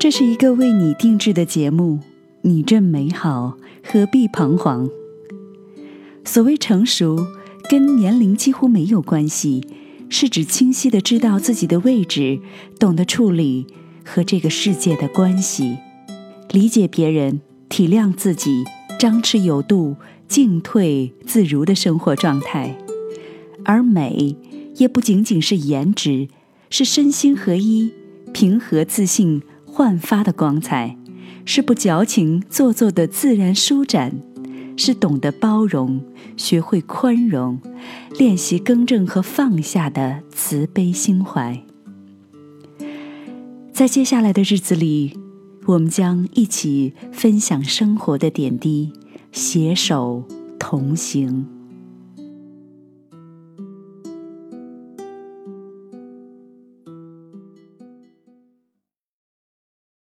这是一个为你定制的节目，你正美好，何必彷徨？所谓成熟，跟年龄几乎没有关系，是指清晰的知道自己的位置，懂得处理和这个世界的关系，理解别人，体谅自己，张弛有度，进退自如的生活状态。而美，也不仅仅是颜值，是身心合一、平和自信。焕发的光彩，是不矫情做作的自然舒展，是懂得包容、学会宽容、练习更正和放下的慈悲心怀。在接下来的日子里，我们将一起分享生活的点滴，携手同行。